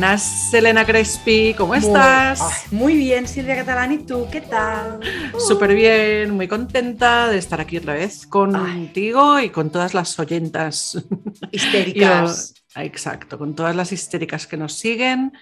Buenas, Selena Crespi, ¿cómo estás? Muy, muy bien, Silvia Catalán, ¿y tú qué tal? Súper bien, muy contenta de estar aquí otra vez contigo y con todas las oyentas histéricas. exacto, con todas las histéricas que nos siguen,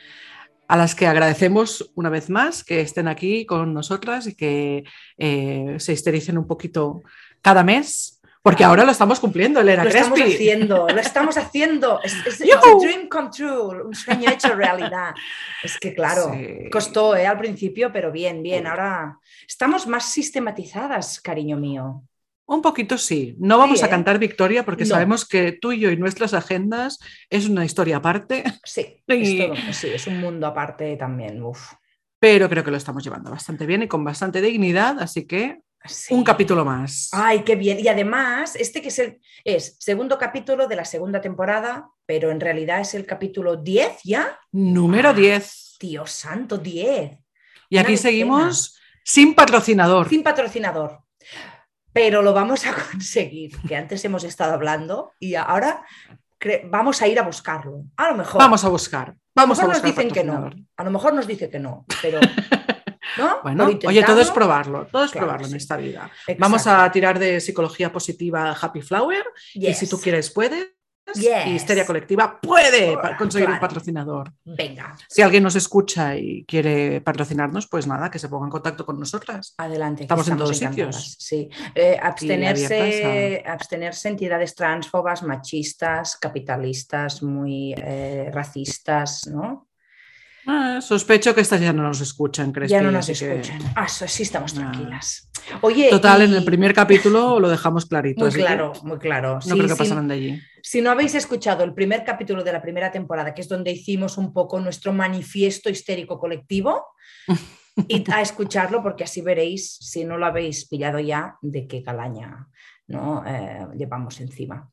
a las que agradecemos una vez más que estén aquí con nosotras y que eh, se histericen un poquito cada mes porque ahora lo estamos cumpliendo, Elena Lo estamos haciendo, lo estamos haciendo. Es, un dream come true, un sueño hecho realidad. Es que claro, costó ¿eh? al principio, pero bien, bien. Ahora estamos más sistematizadas, cariño mío. Un poquito sí. No vamos a ¿eh? cantar victoria porque sabemos que tú y yo y nuestras agendas es una historia aparte. Sí, es, sí, es un mundo aparte también. Pero creo que lo estamos llevando bastante bien y con bastante dignidad, así que un capítulo más. Ay, qué bien. Y además, este que es el es segundo capítulo de la segunda temporada, pero en realidad es el capítulo 10 ya. Número 10. Ah, Dios santo, 10. Y aquí seguimos sin patrocinador. Sin patrocinador. Pero lo vamos a conseguir, que antes hemos estado hablando y ahora vamos a ir a buscarlo. A lo mejor. Vamos a buscar. Vamos a, lo mejor nos dicen que no. A lo mejor nos dice que no, pero Bueno, oye, todo es probarlo, todo es probarlo en esta vida. Vamos a tirar de psicología positiva Happy Flower y si tú quieres puedes. Y Histeria Colectiva puede conseguir un patrocinador. Venga. Si alguien nos escucha y quiere patrocinarnos, pues nada, que se ponga en contacto con nosotras. Adelante. Estamos, en todos sitios. Sí. Eh, abstenerse, abstenerse entidades transfobas, machistas, capitalistas, muy eh, racistas, ¿no? Ah, sospecho que estas ya no nos escuchan, ¿crees? Ya no nos escuchan. Ah, sí, estamos tranquilas. Oye, Total, en el primer capítulo lo dejamos clarito. Muy claro, muy claro. No creo que pasaran de allí. Si no habéis escuchado el primer capítulo de la primera temporada, que es donde hicimos un poco nuestro manifiesto histérico colectivo, y a escucharlo porque así veréis, si no lo habéis pillado ya, de qué calaña ¿no? Eh, llevamos encima.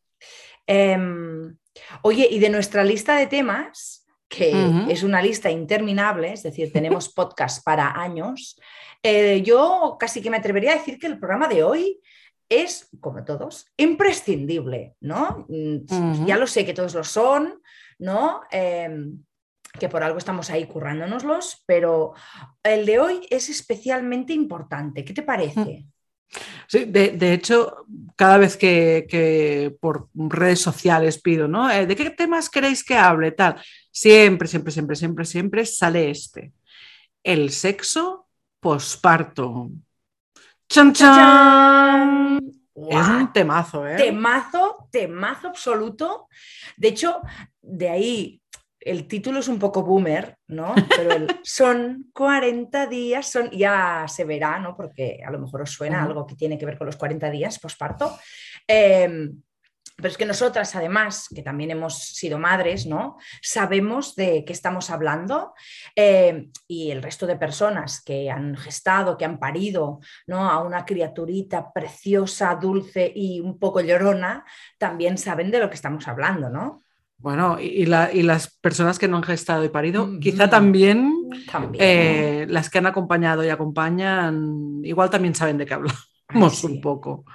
Em, oye, y de nuestra lista de temas, que es una lista interminable, es decir, tenemos podcast para años, eh, yo casi que me atrevería a decir que el programa de hoy es, como todos, imprescindible, ¿no? Mm, ya lo sé que todos lo son, ¿no? Em, que por algo estamos ahí currándonoslos, pero el de hoy es especialmente importante. ¿Qué te parece? Sí, de, hecho, cada vez que, por redes sociales pido, ¿no? Eh, ¿De qué temas queréis que hable? Tal. Siempre, siempre, siempre, siempre, siempre sale este. El sexo posparto. ¡Chan, chan! Es un temazo, ¿eh? Temazo, temazo absoluto. De hecho, de ahí el título es un poco boomer, ¿no? Pero son 40 días, son, ya se verá, ¿no? Porque a lo mejor os suena algo que tiene que ver con los 40 días posparto. Em, pero es que nosotras, además, que también hemos sido madres, ¿no? Sabemos de qué estamos hablando em, y el resto de personas que han gestado, que han parido, ¿no? A una criaturita preciosa, dulce y un poco llorona, también saben de lo que estamos hablando, ¿no? Bueno, y, las personas que no han gestado y parido, quizá también, eh, las que han acompañado y acompañan, igual también saben de qué hablamos un poco.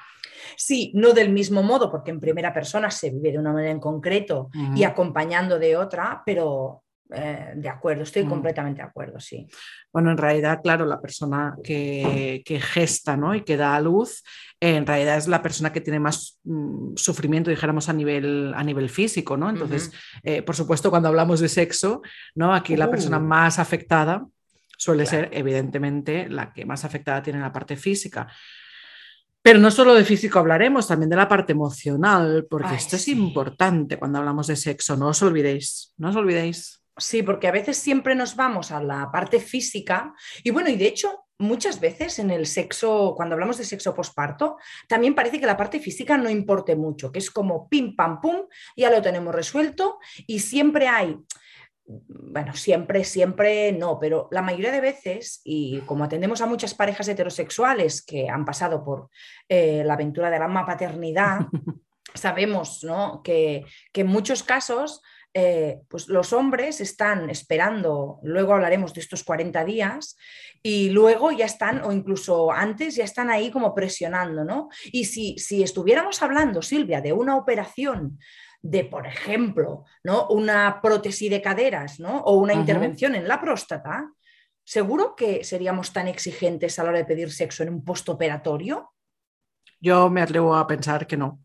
Sí, no del mismo modo, porque en primera persona se vive de una manera en concreto y acompañando de otra, pero eh, de acuerdo, estoy completamente de acuerdo, sí. Bueno, en realidad, claro, la persona que, gesta ¿no? y que da a luz, en realidad es la persona que tiene más mm, sufrimiento, dijéramos, a nivel, a nivel físico, ¿no? Entonces, eh, por supuesto, cuando hablamos de sexo, ¿no? Aquí la persona uh. más afectada suele ser, evidentemente, la que más afectada tiene la parte física. Pero no solo de físico hablaremos, también de la parte emocional, porque esto es importante cuando hablamos de sexo, no os olvidéis, no os olvidéis. Sí, porque a veces siempre nos vamos a la parte física y bueno, y de hecho muchas veces en el sexo, cuando hablamos de sexo posparto, también parece que la parte física no importe mucho, que es como pim, pam, pum, ya lo tenemos resuelto y siempre hay, bueno, siempre, siempre no, pero la mayoría de veces, y como atendemos a muchas parejas heterosexuales que han pasado por eh, la aventura de la paternidad, sabemos ¿no? que, que en muchos casos eh, pues los hombres están esperando, luego hablaremos de estos 40 días, y luego ya están, o incluso antes, ya están ahí como presionando, ¿no? Y si, si estuviéramos hablando, Silvia, de una operación de, por ejemplo, ¿no? una prótesis de caderas ¿no? o una intervención en la próstata, ¿seguro que seríamos tan exigentes a la hora de pedir sexo en un postoperatorio? Yo me atrevo a pensar que no.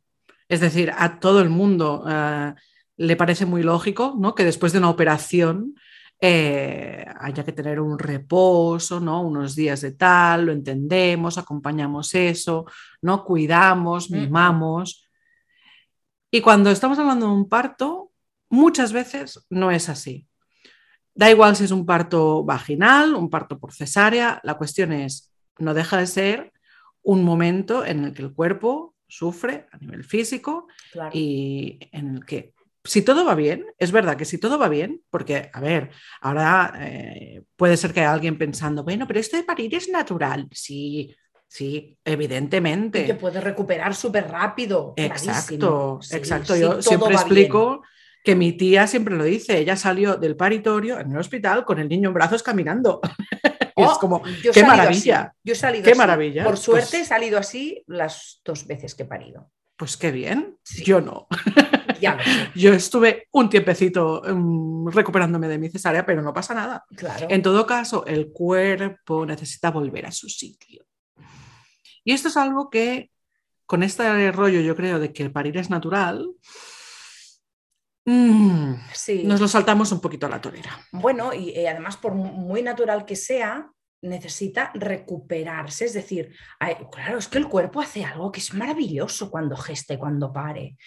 Es decir, a todo el mundo eh, le parece muy lógico ¿no? que después de una operación eh, haya que tener un reposo, ¿no? unos días de tal, lo entendemos, acompañamos eso, ¿no? cuidamos, mimamos. Y cuando estamos hablando de un parto, muchas veces no es así. Da igual si es un parto vaginal, un parto por cesárea, la cuestión es, no deja de ser un momento en el que el cuerpo sufre a nivel físico y en el que si todo va bien, es verdad que si todo va bien, porque, a ver, ahora eh, puede ser que haya alguien pensando, bueno, pero esto de parir es natural. Sí, sí, evidentemente. Y que puede recuperar súper rápido. Exacto, exacto. Yo siempre explico que mi tía siempre lo dice, ella salió del paritorio en el hospital con el niño en brazos caminando. es oh, como, qué maravilla. Yo he salido qué así. maravilla. Por suerte pues he salido así las dos veces que he parido. Pues qué bien, yo no. yo estuve un tiempecito em, recuperándome de mi cesárea, pero no pasa nada. Claro. En todo caso, el cuerpo necesita volver a su sitio. Y esto es algo que, con este rollo, yo creo, de que el parir es natural, Mm, nos lo saltamos un poquito a la torera. Bueno, y eh, además, por muy natural que sea, necesita recuperarse. Es decir, claro, es que el cuerpo hace algo que es maravilloso cuando geste, cuando pare.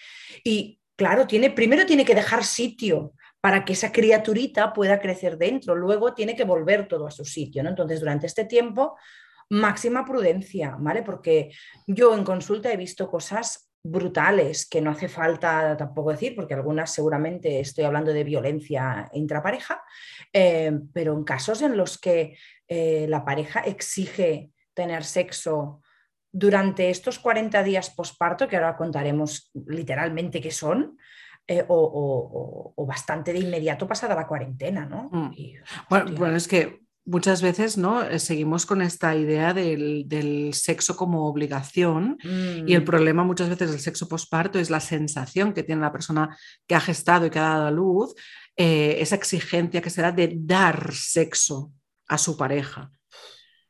Y claro, primero tiene que dejar sitio para que esa criaturita pueda crecer dentro, luego tiene que volver todo a su sitio. ¿no? Entonces, durante este tiempo, máxima prudencia, ¿vale? Porque yo en consulta he visto cosas brutales que no hace falta tampoco decir, porque algunas seguramente estoy hablando de violencia intrapareja, eh, pero en casos en los que eh, la pareja exige tener sexo durante estos 40 días posparto, que ahora contaremos literalmente qué son, eh, o, bastante de inmediato pasada la cuarentena, ¿no? Mm. bueno, es que muchas veces ¿no? Eh, seguimos con esta idea del, sexo como obligación y el mm. problema muchas veces del sexo posparto es la sensación que tiene la persona que ha gestado y que ha dado a luz, eh, esa exigencia que se da de dar sexo a su pareja.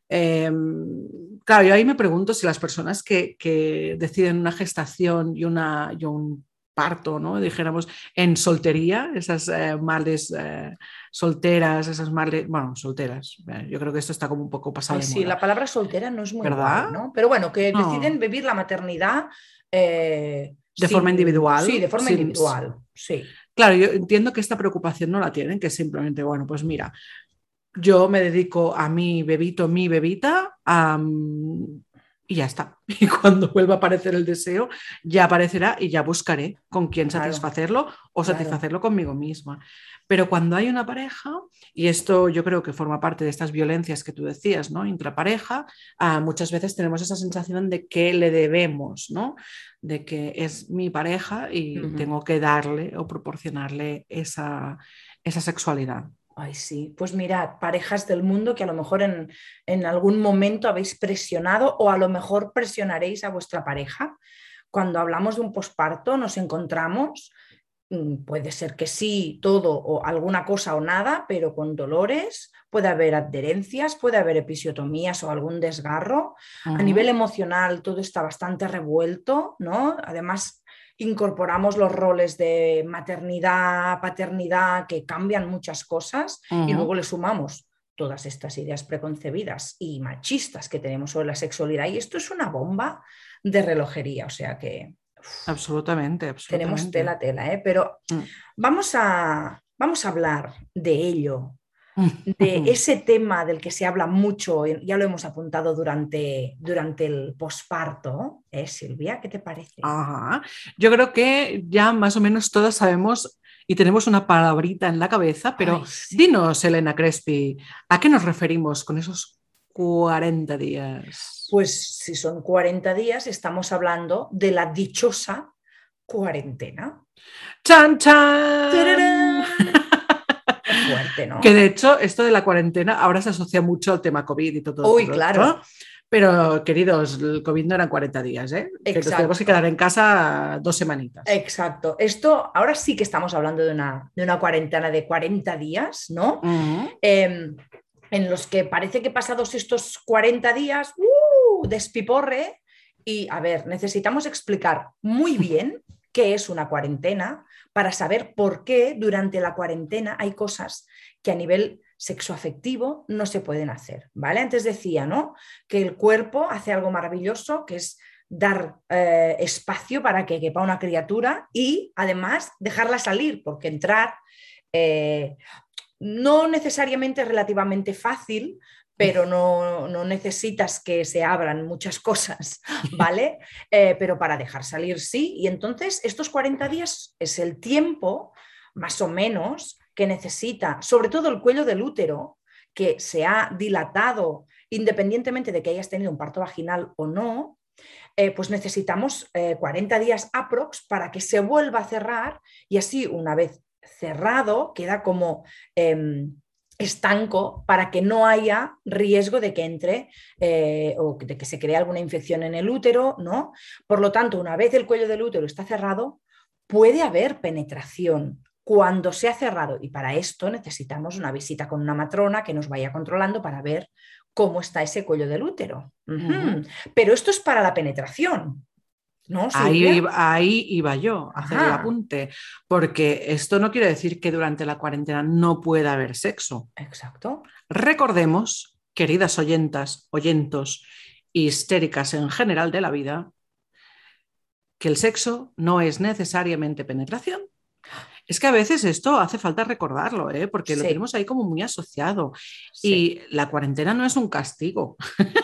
Em, claro, yo ahí me pregunto si las personas que, deciden una gestación y, una, y un parto, ¿no? Dijéramos, en soltería, esas eh, males eh, solteras, esas males, bueno, solteras. Eh, yo creo que esto está como un poco pasado. sí, la palabra soltera no es muy ¿verdad? ¿no? Pero bueno, que deciden vivir la maternidad de forma individual. Sí, de forma individual. Sí. Claro, yo entiendo que esta preocupación no la tienen, que simplemente, bueno, pues mira, yo me dedico a mi bebito, mi bebita, y ya está. Y cuando vuelva a aparecer el deseo, ya aparecerá y ya buscaré con quién satisfacerlo o satisfacerlo conmigo misma. Pero cuando hay una pareja, y esto yo creo que forma parte de estas violencias que tú decías, ¿no? Intrapareja, ah, muchas veces tenemos esa sensación de que le debemos, ¿no? De que es mi pareja y tengo que darle o proporcionarle esa, esa sexualidad. Ay, sí. Pues mirad, parejas del mundo que a lo mejor en, en, algún momento habéis presionado o a lo mejor presionaréis a vuestra pareja. Cuando hablamos de un posparto nos encontramos, mm, puede ser que sí, todo o alguna cosa o nada, pero con dolores, puede haber adherencias, puede haber episiotomías o algún desgarro. A nivel emocional todo está bastante revuelto, ¿no? Además, incorporamos los roles de maternidad, paternidad, que cambian muchas cosas, y luego le sumamos todas estas ideas preconcebidas y machistas que tenemos sobre la sexualidad. Y esto es una bomba de relojería, o sea que... absolutamente, absolutamente, Tenemos tela, tela, ¿eh? pero mm. vamos, a, vamos a hablar de ello de ese tema del que se habla mucho, ya lo hemos apuntado durante, durante el posparto, ¿eh, Silvia? ¿Qué te parece? Yo creo que ya más o menos todas sabemos y tenemos una palabrita en la cabeza, pero dinos, Elena Crespi, ¿a qué nos referimos con esos 40 días? Pues si son 40 días, estamos hablando de la dichosa cuarentena. ¡Chan, chan! Que de hecho, esto de la cuarentena ahora se asocia mucho al tema COVID y todo. Uy, claro. Pero, queridos, el COVID no eran 40 días, ¿eh? Que nos tenemos que quedar en casa dos semanitas. Exacto. Esto, ahora sí que estamos hablando de una, de una cuarentena de 40 días, ¿no? Em, en los que parece que pasados estos 40 días, ¡uh! despiporre. Y, a ver, necesitamos explicar muy bien qué es una cuarentena para saber por qué durante la cuarentena hay cosas que a nivel sexoafectivo no se pueden hacer, ¿vale? Antes decía, ¿no? Que el cuerpo hace algo maravilloso, que es dar eh, espacio para que quepa una criatura y además dejarla salir, porque entrar eh, no necesariamente es relativamente fácil, pero no, necesitas que se abran muchas cosas, ¿vale? Eh, pero para dejar salir sí. Y entonces estos 40 días es el tiempo, más o menos, que necesita, sobre todo el cuello del útero, que se ha dilatado independientemente de que hayas tenido un parto vaginal o no, eh, pues necesitamos 40 eh, días aprox para que se vuelva a cerrar y así una vez cerrado queda como em, estanco para que no haya riesgo de que entre eh, o de que se cree alguna infección en el útero, ¿no? Por lo tanto, una vez el cuello del útero está cerrado, puede haber penetración cuando se ha cerrado. Y para esto necesitamos una visita con una matrona que nos vaya controlando para ver cómo está ese cuello del útero. Pero esto es para la penetración. ¿No, ahí, iba, ahí, iba, yo a hacer el apunte, porque esto no quiere decir que durante la cuarentena no pueda haber sexo. Exacto. Recordemos, queridas oyentas, oyentos histéricas en general de la vida, que el sexo no es necesariamente penetración, es que a veces esto hace falta recordarlo, ¿eh? porque lo tenemos ahí como muy asociado. Y la cuarentena no es un castigo.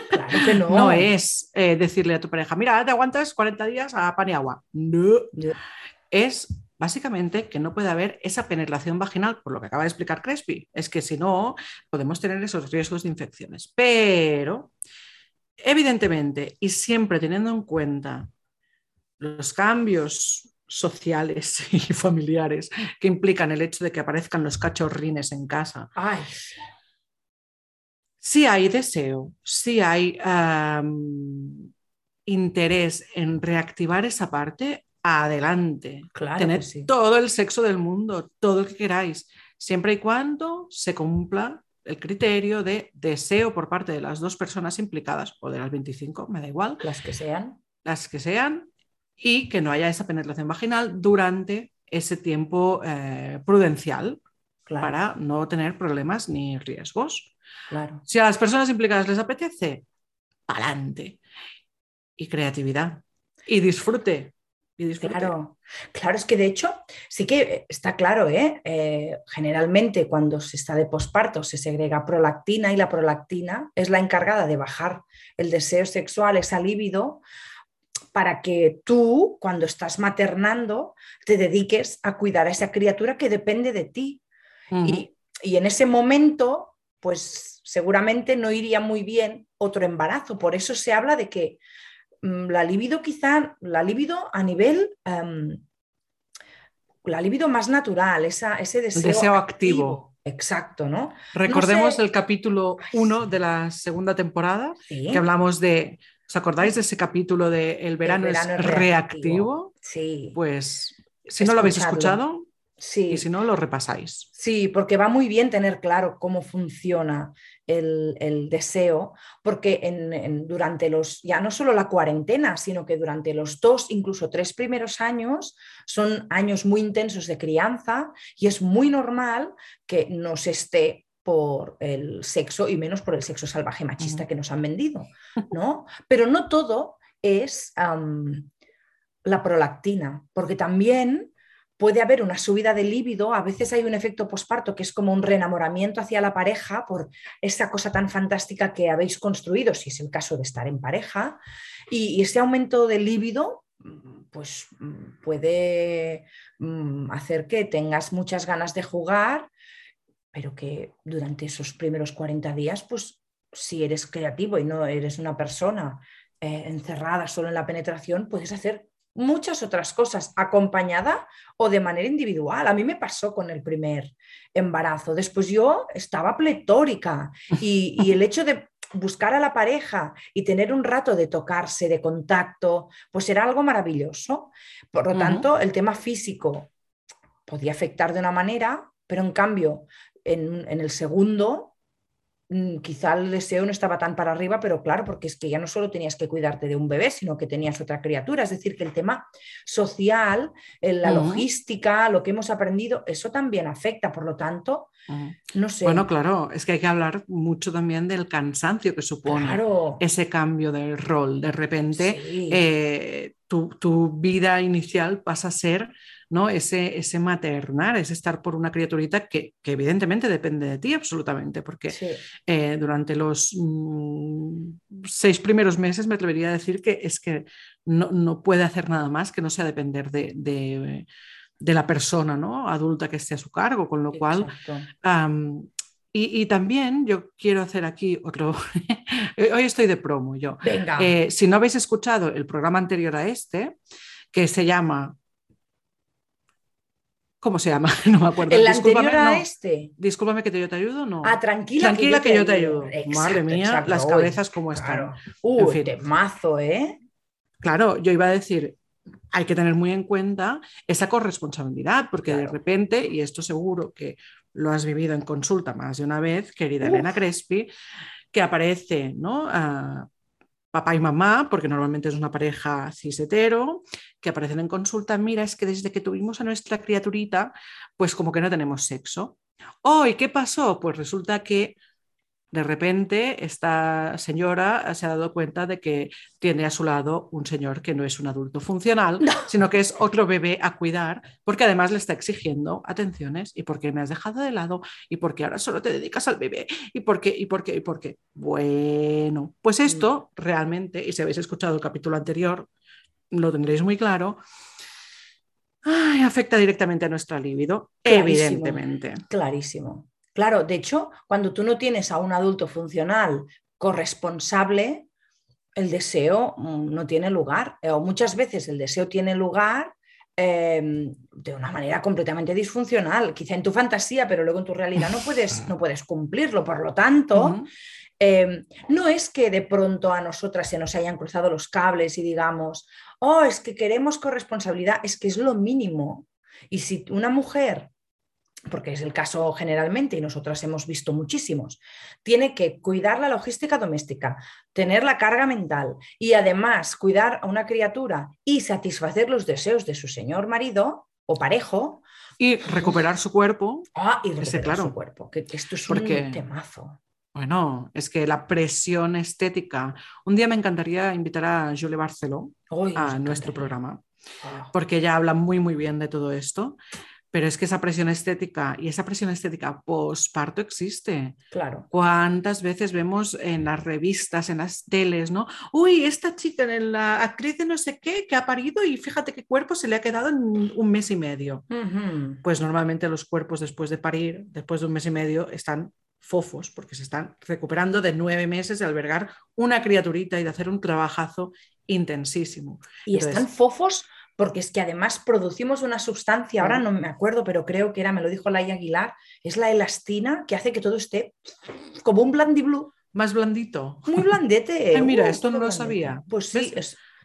Claro que no. no es eh, decirle a tu pareja, mira, te aguantas 40 días a pan y agua. No. Es básicamente que no puede haber esa penetración vaginal, por lo que acaba de explicar Crespi. Es que si no, podemos tener esos riesgos de infecciones. Pero, evidentemente, y siempre teniendo en cuenta los cambios sociales y familiares que implican el hecho de que aparezcan los cachorrines en casa. Si hay deseo, si hay interés en reactivar esa parte, adelante. Claro Tened todo el sexo del mundo, todo lo que queráis, siempre y cuando se cumpla el criterio de deseo por parte de las dos personas implicadas, o de las 25, me da igual. Las que sean. Las que sean, y que no haya esa penetración vaginal durante ese tiempo eh, prudencial para no tener problemas ni riesgos. Claro. Si a las personas implicadas les apetece, adelante. Y creatividad. Y disfrute. Y Claro, claro, es que de hecho sí que está claro, ¿eh? ¿eh? generalmente cuando se está de posparto se segrega prolactina y la prolactina es la encargada de bajar el deseo sexual, esa libido, para que tú, cuando estás maternando, te dediques a cuidar a esa criatura que depende de ti. y, en ese momento, pues seguramente no iría muy bien otro embarazo. Por eso se habla de que mm, la libido quizá, la libido a nivel... Em, la libido más natural, ese deseo, activo. Exacto, ¿no? Recordemos el capítulo 1 de la segunda temporada, que hablamos de ¿Os acordáis de ese capítulo de El verano, es reactivo? Sí. Pues si no lo habéis escuchado, sí. y si no, lo repasáis. Sí, porque va muy bien tener claro cómo funciona el, deseo, porque en, durante los, ya no solo la cuarentena, sino que durante los dos, incluso tres primeros años, son años muy intensos de crianza y es muy normal que nos esté por el sexo y menos por el sexo salvaje machista que nos han vendido, ¿no? Pero no todo es la prolactina, porque también puede haber una subida de líbido, a veces hay un efecto posparto que es como un reenamoramiento hacia la pareja por esa cosa tan fantástica que habéis construido, si es el caso de estar en pareja, y, ese aumento de líbido pues puede mm, hacer que tengas muchas ganas de jugar pero que durante esos primeros 40 días, pues si eres creativo y no eres una persona eh, encerrada solo en la penetración, puedes hacer muchas otras cosas, acompañada o de manera individual. A mí me pasó con el primer embarazo. Después yo estaba pletórica y, el hecho de, buscar a la pareja y tener un rato de tocarse, de contacto, pues será algo maravilloso. Por lo tanto, el tema físico podía afectar de una manera, pero en cambio, en, en el segundo Mm, quizá el deseo no estaba tan para arriba, pero claro, porque es que ya no solo tenías que cuidarte de un bebé, sino que tenías otra criatura. Es decir, que el tema social, la logística, lo que hemos aprendido, eso también afecta. Por lo tanto, no sé. Bueno, claro, es que hay que hablar mucho también del cansancio que supone ese cambio del rol. De repente, eh, tu, tu vida inicial pasa a ser ¿no? Ese, ese maternar, ese estar por una criaturita que, evidentemente depende de ti absolutamente, porque eh, durante los mm, seis primeros meses me atrevería a decir que es que no, puede hacer nada más que no sea depender de, la persona ¿no? adulta que esté a su cargo, con lo cual... y, también yo quiero hacer aquí otro. Hoy estoy de promo yo. Eh, si no habéis escuchado el programa anterior a este, que se llama ¿Cómo se llama? No me acuerdo. El anterior a este. Discúlpame que yo te ayudo, no. Ah, tranquila. Tranquila que yo te, ayudo. Madre mía, las cabezas como están. Uh, mazo, ¿eh? Claro, yo iba a decir, hay que tener muy en cuenta esa corresponsabilidad, porque de repente, y esto seguro que lo has vivido en consulta más de una vez, querida Elena Crespi, que aparece, ¿no? Ah, papá y mamá, porque normalmente es una pareja cisetero, que aparecen en consulta, mira, es que desde que tuvimos a nuestra criaturita, pues como que no tenemos sexo. hoy qué pasó? Pues resulta que de repente esta señora se ha dado cuenta de que tiene a su lado un señor que no es un adulto funcional, sino que es otro bebé a cuidar, porque además le está exigiendo atenciones y porque me has dejado de lado y porque ahora solo te dedicas al bebé y por qué y por qué y por qué. Bueno, pues mm. esto realmente, y si habéis escuchado el capítulo anterior, lo tendréis muy claro, afecta directamente a nuestra libido, evidentemente. Clarísimo. Claro, de hecho, cuando tú no tienes a un adulto funcional corresponsable, el deseo mm, no tiene lugar, eh, o muchas veces el deseo tiene lugar em, de una manera completamente disfuncional, quizá en tu fantasía, pero luego en tu realidad no puedes, no puedes cumplirlo. Por lo tanto, em, no es que de pronto a nosotras se nos hayan cruzado los cables y digamos, oh, es que queremos corresponsabilidad, es que es lo mínimo. Y si una mujer porque es el caso generalmente y nosotras hemos visto muchísimos, tiene que cuidar la logística doméstica, tener la carga mental y además cuidar a una criatura y satisfacer los deseos de su señor marido o parejo. Y recuperar su cuerpo. Ah, y recuperar su cuerpo, que, esto es un temazo. Bueno, es que la presión estética. Un día me encantaría invitar a Julie Barceló a nuestro programa, ah. porque ella habla muy, muy bien de todo esto. Pero es que esa presión estética y esa presión estética posparto existe. Claro. ¿Cuántas veces vemos en las revistas, en las teles, ¿no? Uy, esta chica, la actriz de no sé qué, que ha parido y fíjate qué cuerpo se le ha quedado en un mes y medio. Pues normalmente los cuerpos después de parir, después de un mes y medio, están fofos porque se están recuperando de nueve meses de albergar una criaturita y de hacer un trabajazo intensísimo. Y están fofos porque es que además producimos una sustancia, ahora no me acuerdo, pero creo que era, me lo dijo Laia Aguilar, es la elastina que hace que todo esté como un blue Más blandito. Muy blandete. mira, esto no lo sabía. Pues sí,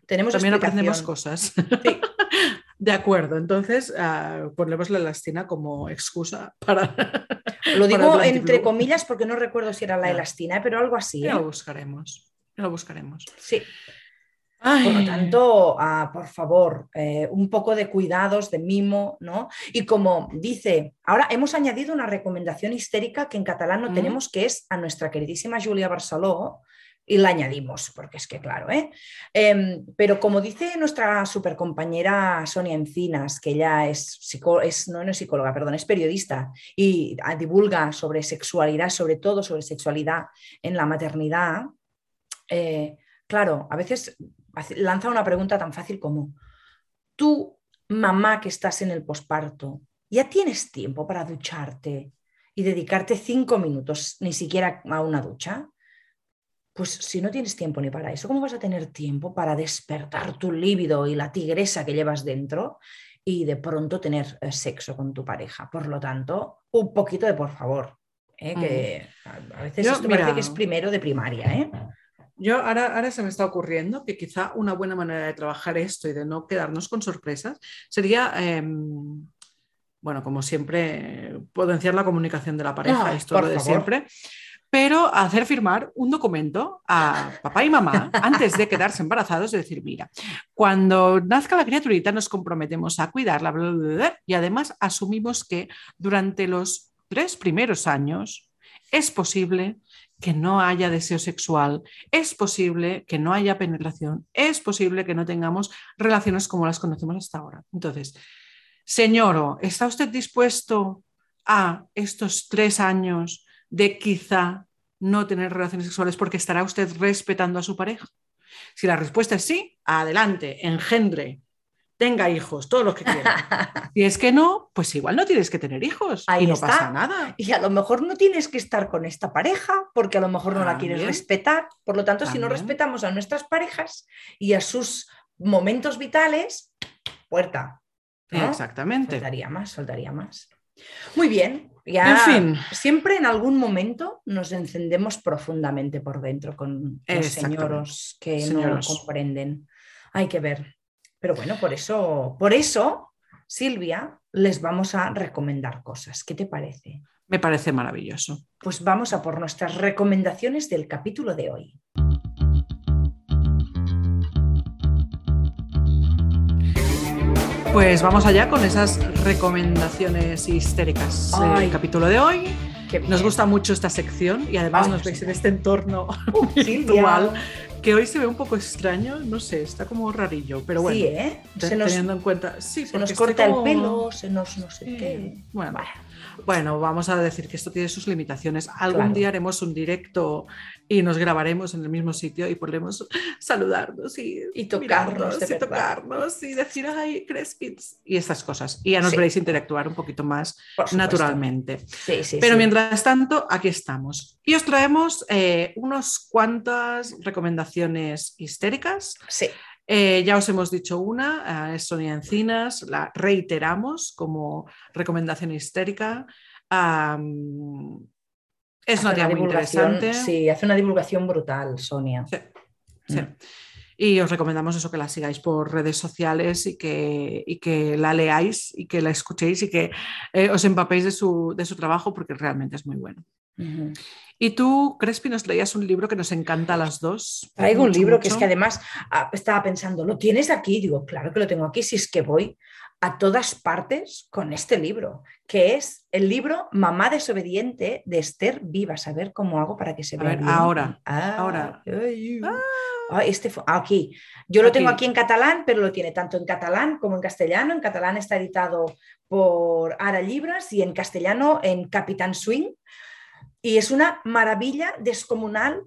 tenemos También aprendemos cosas. De acuerdo, entonces uh, ponemos la elastina como excusa para. Lo digo entre comillas porque no recuerdo si era la elastina, ¿eh? pero algo así. Ya lo ¿eh? buscaremos. Lo buscaremos. Sí. Por lo tanto, ah, por favor, eh, un poco de cuidados, de mimo, ¿no? Y como dice, ahora hemos añadido una recomendación histérica que en catalán no tenemos, que es a nuestra queridísima Julia Barceló, y la añadimos, porque es que claro, ¿eh? Em, pero como dice nuestra supercompañera Sonia Encinas, que ella es, es, no, es psicóloga, perdón, es periodista y ah, divulga sobre sexualidad, sobre todo sobre sexualidad en la maternidad, eh, claro, a veces lanza una pregunta tan fácil como, tú, mamá que estás en el posparto, ¿ya tienes tiempo para ducharte y dedicarte cinco minutos ni siquiera a una ducha? Pues si no tienes tiempo ni para eso, ¿cómo vas a tener tiempo para despertar tu líbido y la tigresa que llevas dentro y de pronto tener eh, sexo con tu pareja? Por lo tanto, un poquito de por favor, ¿eh? que a veces esto parece que es primero de primaria. ¿eh? Yo ahora, ahora se me está ocurriendo que quizá una buena manera de trabajar esto y de no quedarnos con sorpresas sería, em, bueno, como siempre, potenciar la comunicación de la pareja, Ah, esto lo de favor. siempre, pero hacer firmar un documento a papá y mamá antes de quedarse embarazados, de decir, mira, cuando nazca la criaturita nos comprometemos a cuidarla, bla, bla, bla, bla, y además asumimos que durante los tres primeros años es posible que no haya deseo sexual, es posible que no haya penetración, es posible que no tengamos relaciones como las conocemos hasta ahora. Entonces, señoro, ¿está usted dispuesto a estos tres años de quizá no tener relaciones sexuales porque estará usted respetando a su pareja? Si la respuesta es sí, adelante, engendre, tenga hijos, todos los que quiera. Si es que no, pues igual no tienes que tener hijos Ahí y no está. pasa nada. Y a lo mejor no tienes que estar con esta pareja porque a lo mejor no la quieres respetar. Por lo tanto, si no respetamos a nuestras parejas y a sus momentos vitales, puerta. ¿no? Exactamente. Soltaría más, soltaría más. Muy bien. Ya En fin. siempre en algún momento nos encendemos profundamente por dentro con los señoros que no comprenden. Hay que ver. Pero bueno, por eso, por eso, Silvia, les vamos a recomendar cosas. ¿Qué te parece? Me parece maravilloso. Pues vamos a por nuestras recomendaciones del capítulo de hoy. Pues vamos allá con esas recomendaciones histéricas del capítulo de hoy. Nos gusta mucho esta sección y además Ay, nos nos veis en este entorno Uh, virtual. Que hoy se ve un poco extraño, no sé, está como rarillo, pero bueno, sí, ¿eh? Se nos, teniendo en cuenta, sí, se nos corta como- el pelo, se nos no sé Sí, qué. Bueno, Bueno, bueno, vamos a decir que esto tiene sus limitaciones. Algún Claro. día haremos un directo y nos grabaremos en el mismo sitio y podremos saludarnos y, Y tocarnos, y tocarnos y decir, ay, Crespits y estas cosas. Y ya nos Sí. veréis interactuar un poquito más naturalmente. Sí, sí, Pero mientras tanto, aquí estamos. Y os traemos eh, unas cuantas recomendaciones histéricas. Sí, Eh, ya os hemos dicho una, eh, es Sonia Encinas, la reiteramos como recomendación histérica. Es una tía muy interesante. Sí, hace una divulgación brutal, Sonia. Sí, sí. Mm. Y os recomendamos eso, que la sigáis por redes sociales y que, y que la leáis y que la escuchéis y que eh, os empapéis de su, de su trabajo porque realmente es muy bueno. Y tú, Crespi, nos leías un libro que nos encanta a las dos. Traigo un mucho, libro que es que además ah, estaba pensando, ¿lo tienes aquí? Digo, claro que lo tengo aquí, si es que voy a todas partes con este libro, que es el libro Mamá desobediente de Esther Vivas. A ver cómo hago para que se vea ahora, Ah, ahora. ay, ah, este aquí. Yo lo tengo aquí en catalán, pero lo tiene tanto en catalán como en castellano. En catalán está editado por Ara Libras y en castellano en Capitán Swing. Y es una maravilla descomunal,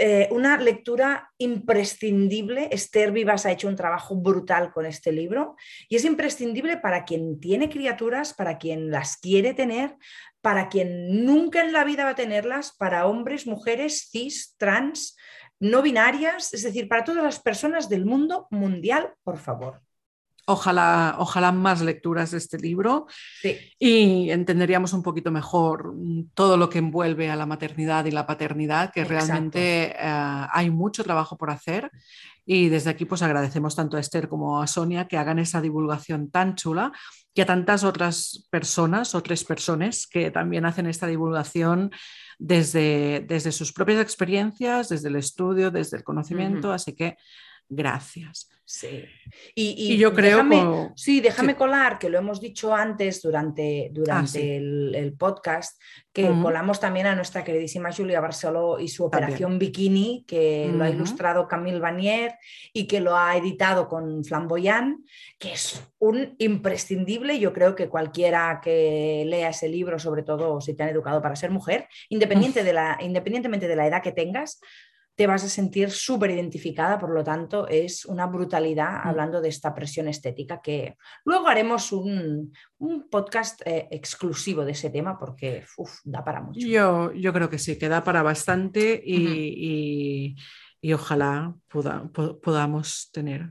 eh, una lectura imprescindible. Esther Vivas ha hecho un trabajo brutal con este libro y es imprescindible para quien tiene criaturas, para quien las quiere tener, para quien nunca en la vida va a tenerlas, para hombres, mujeres, cis, trans, no binarias, es decir, para todas las personas del mundo mundial, por favor. Ojalá, ojalá más lecturas de este libro Sí, y entenderíamos un poquito mejor todo lo que envuelve a la maternidad y la paternidad, que Exacto. realmente eh, hay mucho trabajo por hacer. Y desde aquí pues agradecemos tanto a Esther como a Sonia que hagan esa divulgación tan chula y a tantas otras personas, otras personas que también hacen esta divulgación desde, desde sus propias experiencias, desde el estudio, desde el conocimiento. Así que gracias. sí. Y, y Y, yo creo como- Sí, déjame Sí. colar, que lo hemos dicho antes durante, durante Ah, sí. el, el podcast, que Ujú. colamos también a nuestra queridísima Julia Barceló y su También. operación Bikini, que lo ha ilustrado Camille Vanier y que lo ha editado con Flamboyant, que es un imprescindible. Yo creo que cualquiera que lea ese libro, sobre todo si te han educado para ser mujer, independiente de la, independientemente de la edad que tengas, te vas a sentir súper identificada, por lo tanto es una brutalidad Mm. hablando de esta presión estética que luego haremos un, un podcast eh, exclusivo de ese tema porque uf, da para mucho. Yo, yo creo que sí, que da para bastante y, y- y ojalá poda- po- podamos tener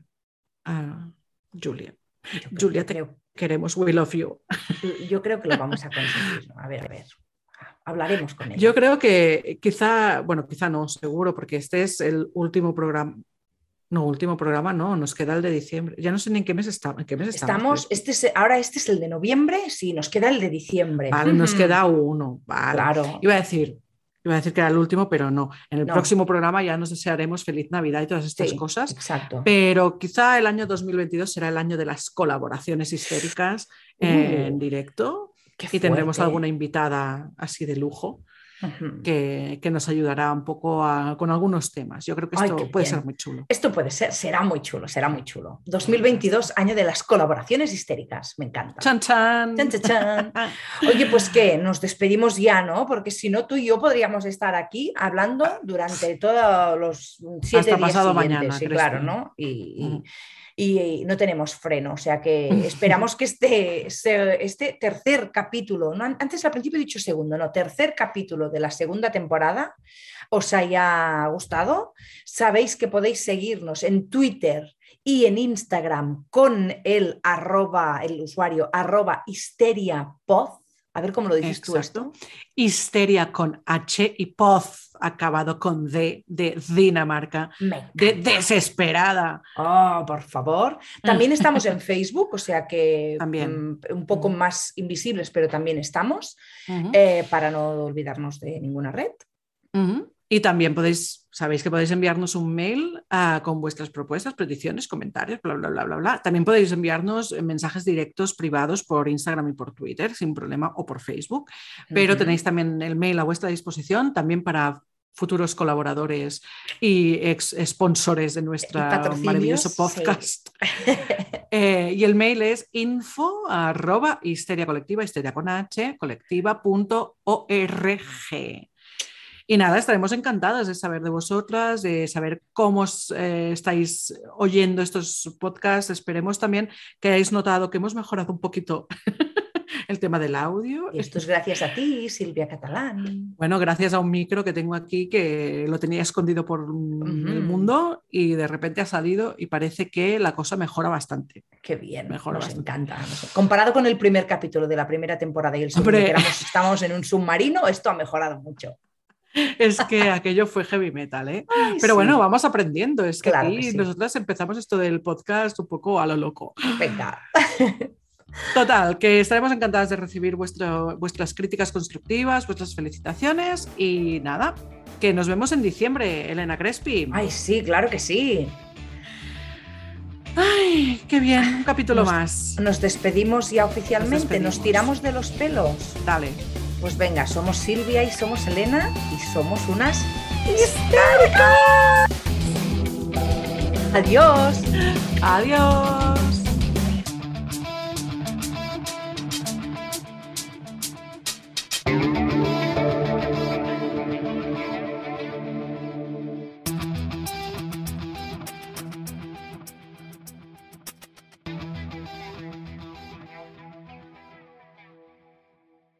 a Julia. Yo Julia, te creo, queremos, we love you. yo creo que lo vamos a conseguir. A ver, a ver. Hablaremos con ella. Yo creo que quizá, bueno, quizá no, seguro, porque este es el último programa. No, último programa, no, nos queda el de diciembre. Ya no sé ni en qué mes, está, en qué mes estamos. estamos este es, ahora este es el de noviembre, sí, nos queda el de diciembre. Vale, nos queda uno. Vale. Claro. Iba a decir, iba a decir que era el último, pero no. En el No. próximo programa ya nos desearemos feliz Navidad y todas estas Sí, cosas. Exacto. Pero quizá el año 2022 será el año de las colaboraciones histéricas en Uh, directo Qué y tendremos alguna invitada así de lujo. Que, que nos ayudará un poco a- con algunos temas. Yo creo que esto puede bien. ser muy chulo. Esto puede ser, será muy chulo, será muy chulo. 2022, año de las colaboraciones histéricas, me encanta. ¡Chan, chan! Chan, chan, chan. Oye, pues que nos despedimos ya, ¿no? Porque si no, tú y yo podríamos estar aquí hablando durante todos los siete Hasta días pasado siguientes, mañana, sí, ¿crees claro? ¿no? Y, y- Ujú. y no tenemos freno, o sea que esperamos que este, este tercer capítulo, no, antes al principio he dicho segundo, no, tercer capítulo de la segunda temporada os haya gustado. Sabéis que podéis seguirnos en Twitter y en Instagram con el arroba, el usuario arroba histeriapod. A ver cómo lo dices tú esto. Histeria con H y Poz acabado con D de Dinamarca, de desesperada. Oh, por favor. También estamos en Facebook, o sea que También. mm, un poco más invisibles, pero también estamos, eh, para no olvidarnos de ninguna red. Y también podéis, sabéis que podéis enviarnos un mail ah, con vuestras propuestas, peticiones, comentarios, bla, bla, bla, bla, bla. También podéis enviarnos eh, mensajes directos privados por Instagram y por Twitter, sin problema, o por Facebook. Pero tenéis también el mail a vuestra disposición, también para futuros colaboradores y ex sponsores de nuestro maravilloso sí. podcast. Eh, y el mail es info arroba histeria colectiva, histeria con h, colectiva.org. Y nada, estaremos encantadas de saber de vosotras, de saber cómo os, eh, estáis oyendo estos podcasts. Esperemos también que hayáis notado que hemos mejorado un poquito el tema del audio. Y esto es gracias a ti, Silvia Catalán. Bueno, gracias a un micro que tengo aquí que lo tenía escondido por el mundo y de repente ha salido y parece que la cosa mejora bastante. Qué bien, Mejora nos bastante. encanta. Comparado con el primer capítulo de la primera temporada y el segundo, que éramos- estábamos en un submarino, esto ha mejorado mucho. Es que aquello fue heavy metal, ¿eh? Ay, Pero sí. bueno, vamos aprendiendo. Es que Claro aquí que sí. nosotras empezamos esto del podcast un poco a lo loco. Venga. Total, que estaremos encantadas de recibir vuestro- vuestras críticas constructivas, vuestras felicitaciones y nada, que nos vemos en diciembre, Elena Crespi. Ay, sí, claro que sí. Ay, qué bien, un capítulo Nos- más. Nos despedimos ya oficialmente, nos, despedimos. tiramos de los pelos. Dale. Pues venga, somos Silvia y somos Elena y somos unas histéricas. Adiós. Adiós.